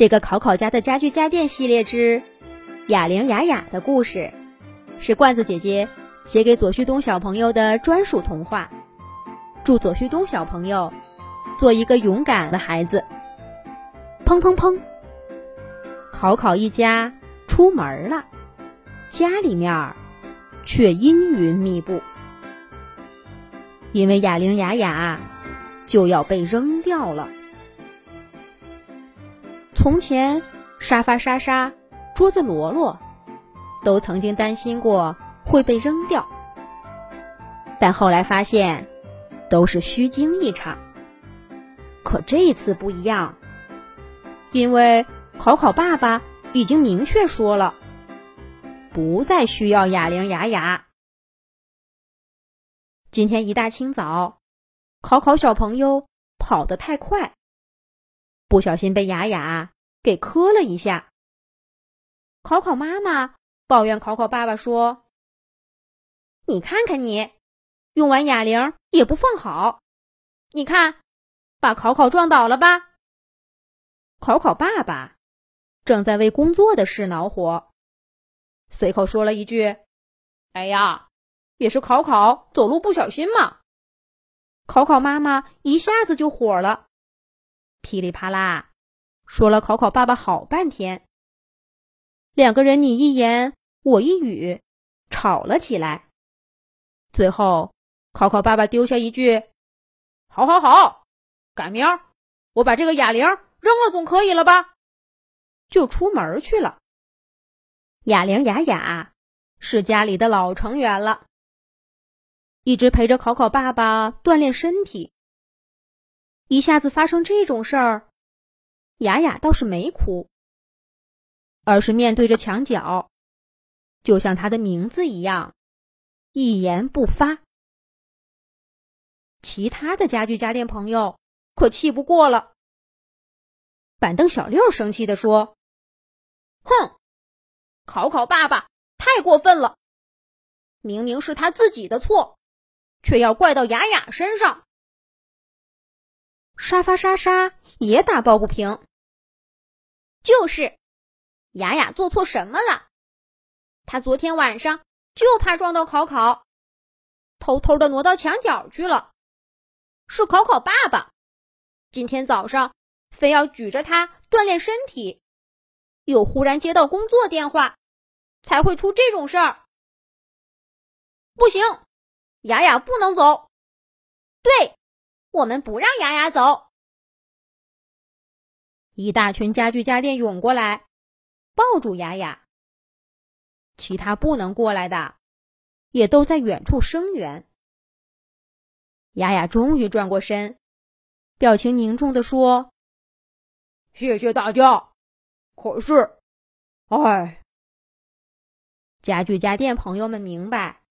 这个考考家的家具家电系列之哑铃雅雅的故事，是罐子姐姐写给左旭东小朋友的专属童话。祝左旭东小朋友做一个勇敢的孩子。砰砰砰！考考一家出门了，家里面却阴云密布，因为哑铃雅雅就要被扔掉了。从前，沙发莎莎、桌子罗罗都曾经担心过会被扔掉，但后来发现都是虚惊一场。可这次不一样，因为考考爸爸已经明确说了，不再需要哑铃雅雅。今天一大清早，考考小朋友跑得太快。不小心被雅雅给磕了一下。考考妈妈抱怨考考爸爸说：“你看看你，用完哑铃也不放好，你看，把考考撞倒了吧？”考考爸爸正在为工作的事恼火，随口说了一句：“哎呀，也是考考走路不小心嘛。”考考妈妈一下子就火了。噼里啪啦，说了考考爸爸好半天。两个人你一言我一语，吵了起来。最后，考考爸爸丢下一句：“好好好，改明我把这个哑铃扔了总可以了吧？”就出门去了。哑铃雅雅是家里的老成员了，一直陪着考考爸爸锻炼身体。一下子发生这种事儿，雅雅倒是没哭，而是面对着墙角，就像她的名字一样，一言不发。其他的家具家电朋友可气不过了。板凳小六生气的说：“哼，考考爸爸太过分了，明明是他自己的错，却要怪到雅雅身上。”沙发沙沙也打抱不平。就是雅雅做错什么了？她昨天晚上就怕撞到考考，偷偷的挪到墙角去了。是考考爸爸今天早上非要举着它锻炼身体，又忽然接到工作电话，才会出这种事儿。不行，雅雅不能走。对。我们不让雅雅走。一大群家具家电涌过来，抱住雅雅。其他不能过来的，也都在远处声援。雅雅终于转过身，表情凝重的说：“谢谢大家。”可是，哎，家具家电朋友们明白，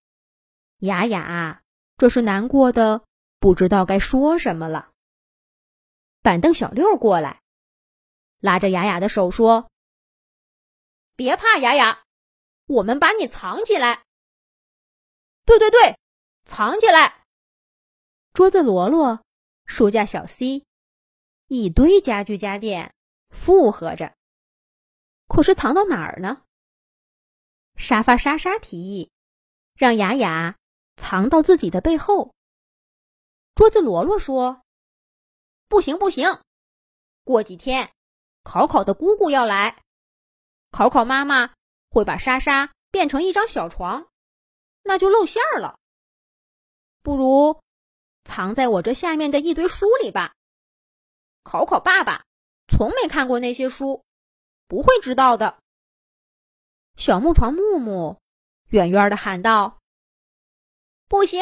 雅雅这是难过的。不知道该说什么了。板凳小六过来，拉着雅雅的手说：“别怕，雅雅，我们把你藏起来。”“对对对，藏起来。”桌子罗罗，书架小 C，一堆家具家电附和着。可是藏到哪儿呢？沙发莎莎提议，让雅雅藏到自己的背后。桌子罗罗说：“不行不行，过几天，考考的姑姑要来，考考妈妈会把莎莎变成一张小床，那就露馅儿了。不如藏在我这下面的一堆书里吧。考考爸爸从没看过那些书，不会知道的。”小木床木木远远的喊道：“不行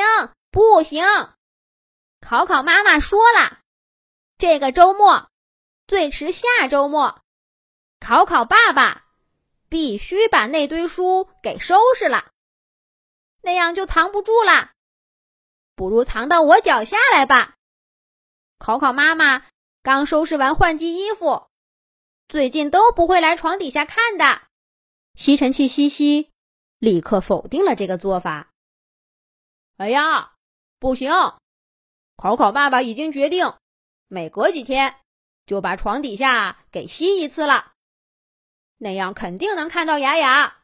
不行！”考考妈妈说了，这个周末，最迟下周末，考考爸爸必须把那堆书给收拾了，那样就藏不住了。不如藏到我脚下来吧。考考妈妈刚收拾完换季衣服，最近都不会来床底下看的。吸尘器西西立刻否定了这个做法。哎呀，不行！考考爸爸已经决定，每隔几天就把床底下给吸一次了，那样肯定能看到雅雅。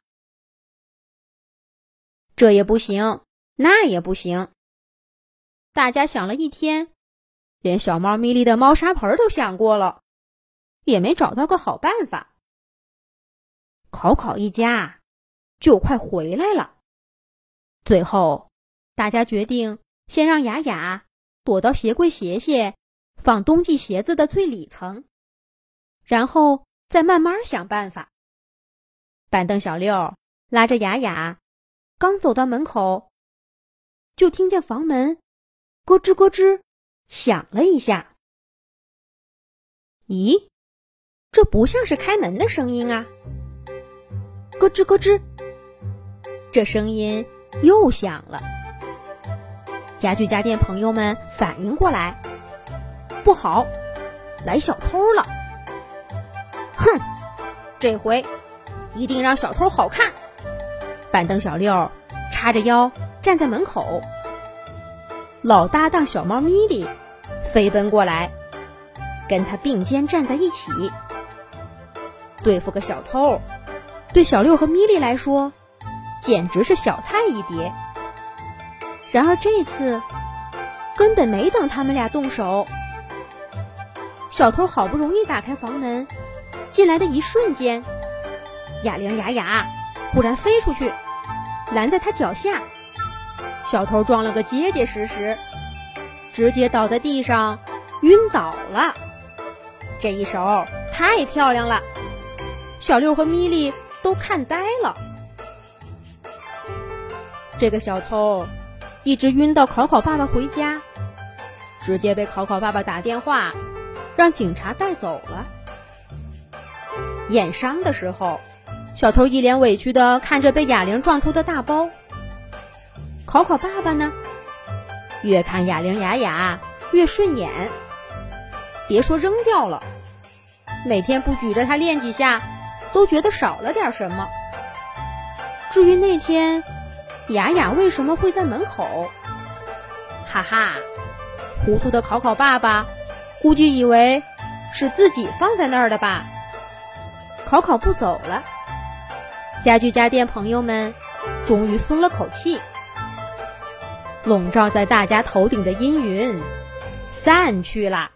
这也不行，那也不行。大家想了一天，连小猫咪咪的猫砂盆都想过了，也没找到个好办法。考考一家就快回来了，最后大家决定先让雅雅躲到鞋柜鞋鞋放冬季鞋子的最里层，然后再慢慢想办法。板凳小六拉着雅雅。刚走到门口，就听见房门咯吱咯吱响了一下。咦，这不像是开门的声音啊！咯吱咯吱，这声音又响了。家具家电朋友们反应过来，不好，来小偷了！哼，这回一定让小偷好看。板凳小六叉着腰站在门口，老搭档小猫咪咪飞奔过来，跟他并肩站在一起。对付个小偷，对小六和咪咪来说简直是小菜一碟。然而这次根本没等他们俩动手，小偷好不容易打开房门进来的一瞬间，哑铃牙牙忽然飞出去。拦在他脚下，小偷撞了个结结实实，直接倒在地上，晕倒了。这一手太漂亮了，小六和咪莉都看呆了。这个小偷一直晕到考考爸爸回家，直接被考考爸爸打电话让警察带走了。验伤的时候。小偷一脸委屈的看着被哑铃撞出的大包。考考爸爸呢，越看哑铃牙牙越顺眼，别说扔掉了，每天不举着它练几下，都觉得少了点什么。至于那天雅雅为什么会在门口，哈哈，糊涂的考考爸爸估计以为是自己放在那儿的吧。考考不走了。家具家电朋友们终于松了口气，笼罩在大家头顶的阴云散去了。